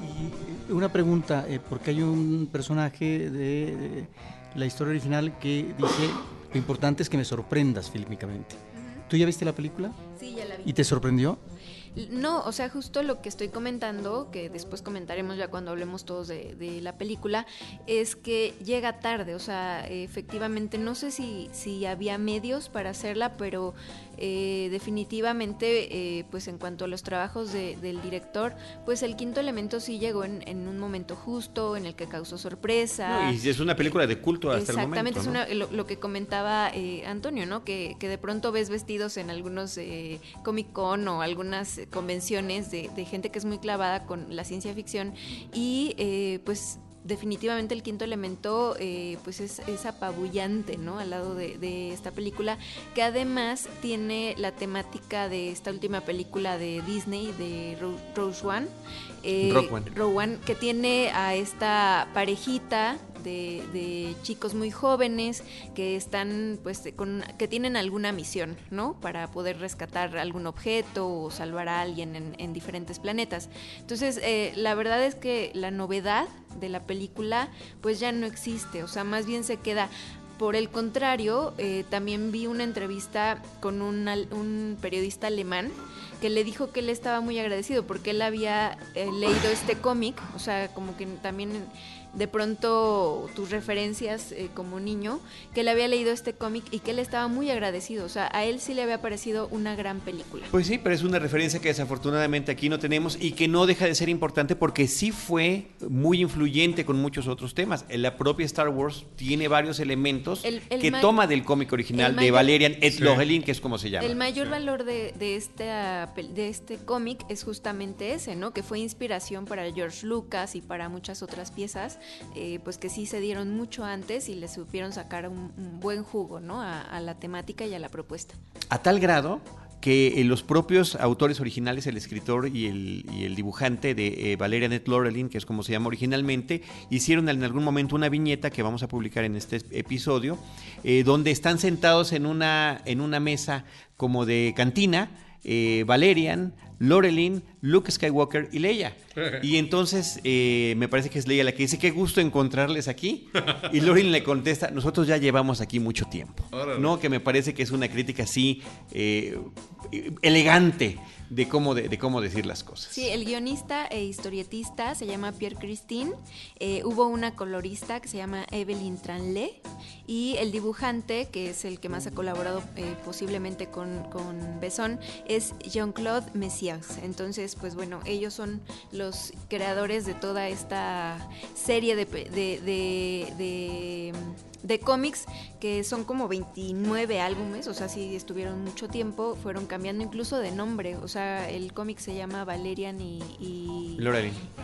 Y una pregunta, eh, porque hay un personaje de, la historia original que dice, lo importante es que me sorprendas fílmicamente. ¿Tú ya viste la película? Sí, ya la. ¿Y te sorprendió? No, o sea, justo lo que estoy comentando, que después comentaremos ya cuando hablemos todos de, la película, es que llega tarde, o sea, efectivamente, no sé si, si había medios para hacerla, pero eh, definitivamente, eh, pues en cuanto a los trabajos del director, pues el quinto elemento sí llegó en, un momento justo, en el que causó sorpresa. y es una película de culto hasta el momento. Exactamente, es lo, que comentaba eh, Antonio, ¿no? Que, de pronto ves vestidos en algunos Comic Con o algunas convenciones de, de, gente que es muy clavada con la ciencia ficción y pues definitivamente el quinto elemento eh, pues es, apabullante, ¿no? Al lado de, esta película, que además tiene la temática de esta última película de Disney, de Rose One, eh, One, que tiene a esta parejita de, chicos muy jóvenes que están, pues, con, que tienen alguna misión, ¿no? Para poder rescatar algún objeto o salvar a alguien en, diferentes planetas. Entonces, eh, la verdad es que la novedad de la película, pues ya no existe, o sea, más bien se queda por el contrario, eh, también vi una entrevista con un, un, periodista alemán que le dijo que él estaba muy agradecido porque él había eh, leído este cómic, o sea, como que también de pronto tus referencias eh, como niño, que le había leído este cómic y que él estaba muy agradecido. O sea, a él sí le había parecido una gran película. Pues sí, pero es una referencia que desafortunadamente aquí no tenemos y que no deja de ser importante porque sí fue muy influyente con muchos otros temas. La propia Star Wars tiene varios elementos que toma del cómic original de Valerian Et que es como se llama. El mayor valor de, de, este, de este cómic es justamente ese, ¿no? Que fue inspiración para George Lucas y para muchas otras piezas eh, pues que sí se dieron mucho antes y le supieron sacar un, buen jugo ¿no? A, la temática y a la propuesta. A tal grado que eh, los propios autores originales, el escritor y el, dibujante de eh, Valeria Net Laurelin, que es como se llama originalmente, hicieron en algún momento una viñeta que vamos a publicar en este episodio, donde están sentados en una, en una mesa como de cantina, Valerian, Lorelin, Luke Skywalker y Leia. [laughs] Y entonces eh, me parece que es Leia la que dice, qué gusto encontrarles aquí. Y Lorelin le contesta, nosotros ya llevamos aquí mucho tiempo. ¿No? Que me parece que es una crítica así eh, elegante de cómo, de, cómo decir las cosas. Sí, el guionista e historietista se llama Pierre Christine. Eh, hubo una colorista que se llama Evelyn Tranlé. Y el dibujante, que es el que más ha colaborado posiblemente con, con Besson, es Jean-Claude Messias. Entonces, pues bueno, ellos son los creadores de toda esta serie de, de de cómics, que son como 29 álbumes, o sea, sí estuvieron mucho tiempo, fueron cambiando incluso de nombre, o sea, el cómic se llama Valerian y... y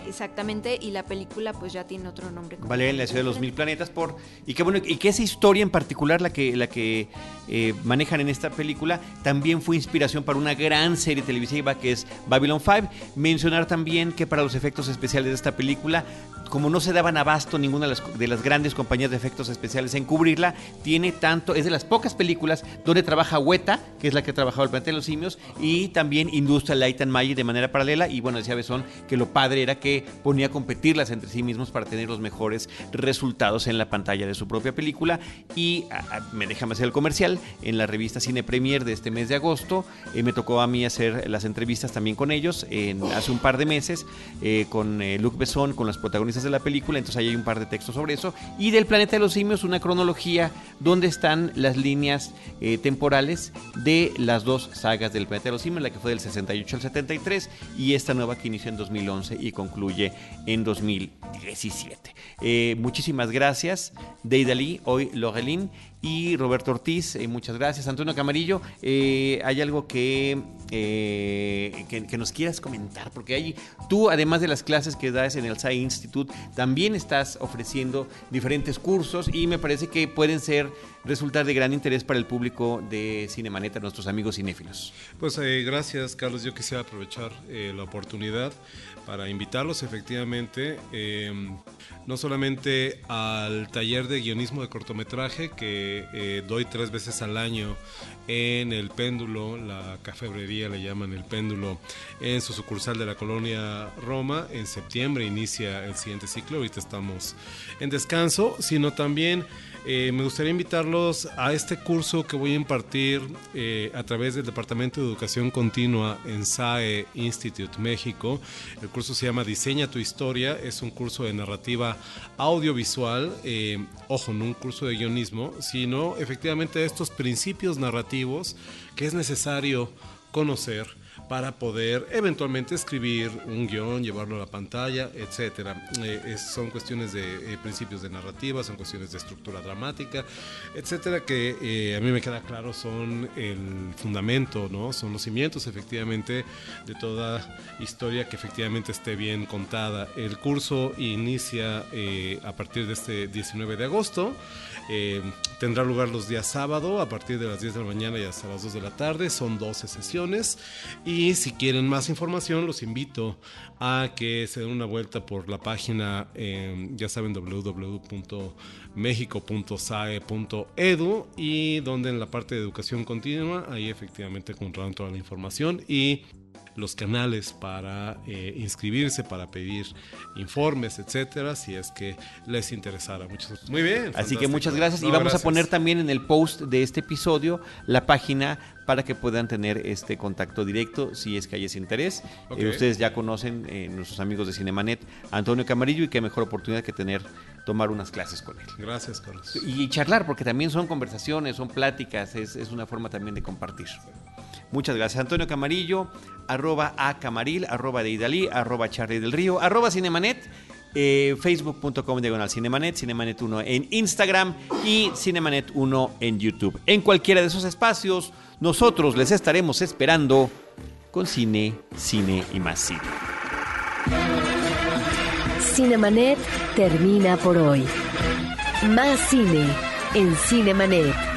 Exactamente, y la película pues ya tiene otro nombre. Valerian, la ciudad de los mil planetas, por... Y qué bueno, y que esa historia en particular, la que, la que eh, manejan en esta película, también fue inspiración para una gran serie televisiva que es Babylon 5. Mencionar también que para los efectos especiales de esta película, como no se daban abasto ninguna de las, de las grandes compañías de efectos especiales en cubrirla, tiene tanto, es de las pocas películas donde trabaja Hueta, que es la que ha trabajado el planeta de los simios, y también Industria Light and Magic de manera paralela. Y bueno, decía Besón que lo padre era que ponía a competirlas entre sí mismos para tener los mejores resultados en la pantalla de su propia película. Y me déjame hacer el comercial, en la revista Cine Premier de este mes de agosto, eh, me tocó a mí hacer las entrevistas también con ellos en, hace un par de meses, eh, con eh, Luc Besson, con las protagonistas de la película, entonces ahí hay un par de textos sobre eso. Y del planeta de los simios, una cronología donde están las líneas eh, temporales de las dos sagas del planeta de los simios, la que fue del 68 al 73 y esta nueva que inició en 2011 y concluye en 2017. Eh, muchísimas gracias, Deidali, hoy Lorelín y Roberto Ortiz, eh, muchas gracias. Antonio Camarillo, eh, ¿hay algo que, eh, que, que nos quieras comentar? Porque hay, tú, además de las clases que das en el SAI Institute, también estás ofreciendo diferentes cursos y me parece que pueden ser resultar de gran interés para el público de Cinemaneta, nuestros amigos cinéfilos. Pues eh, gracias, Carlos. Yo quisiera aprovechar eh, la oportunidad para invitarlos efectivamente, eh, no solamente al taller de guionismo de cortometraje que eh, doy tres veces al año en el péndulo, la cafebrería le llaman el péndulo, en su sucursal de la colonia Roma. En septiembre inicia el siguiente ciclo, ahorita estamos en descanso, sino también... Eh, me gustaría invitarlos a este curso que voy a impartir eh, a través del Departamento de Educación Continua en SAE Institute México. El curso se llama Diseña tu historia, es un curso de narrativa audiovisual, eh, ojo, no un curso de guionismo, sino efectivamente estos principios narrativos que es necesario conocer para poder eventualmente escribir un guion, llevarlo a la pantalla, etcétera. Eh, son cuestiones de eh, principios de narrativa, son cuestiones de estructura dramática, etcétera, que eh, a mí me queda claro son el fundamento, ¿no? Son los cimientos efectivamente de toda historia que efectivamente esté bien contada. El curso inicia eh, a partir de este 19 de agosto. Eh, tendrá lugar los días sábado a partir de las 10 de la mañana y hasta las 2 de la tarde. Son 12 sesiones. Y si quieren más información, los invito a que se den una vuelta por la página, eh, ya saben, www.mexico.sae.edu y donde en la parte de educación continua, ahí efectivamente encontrarán toda la información. Y los canales para eh, inscribirse, para pedir informes, etcétera, si es que les interesara. Muchas, muy bien. Así fantástico. que muchas gracias. y No, vamos gracias. a poner también en el post de este episodio la página para que puedan tener este contacto directo si es que hay ese interés. Ok. Eh, ustedes ya conocen, eh, nuestros amigos de Cinemanet, Antonio Camarillo, y qué mejor oportunidad que tener, tomar unas clases con él. Gracias, Carlos. Y charlar, porque también son conversaciones, son pláticas, es, es una forma también de compartir. Muchas gracias. Antonio Camarillo, arroba a Camaril, arroba de Idalí, arroba Charlie del Río, arroba Cinemanet, eh, facebook.com diagonal Cinemanet, Cinemanet 1 en Instagram y Cinemanet 1 en YouTube. En cualquiera de esos espacios, nosotros les estaremos esperando con cine, cine y más cine. Cinemanet termina por hoy. Más cine en Cinemanet.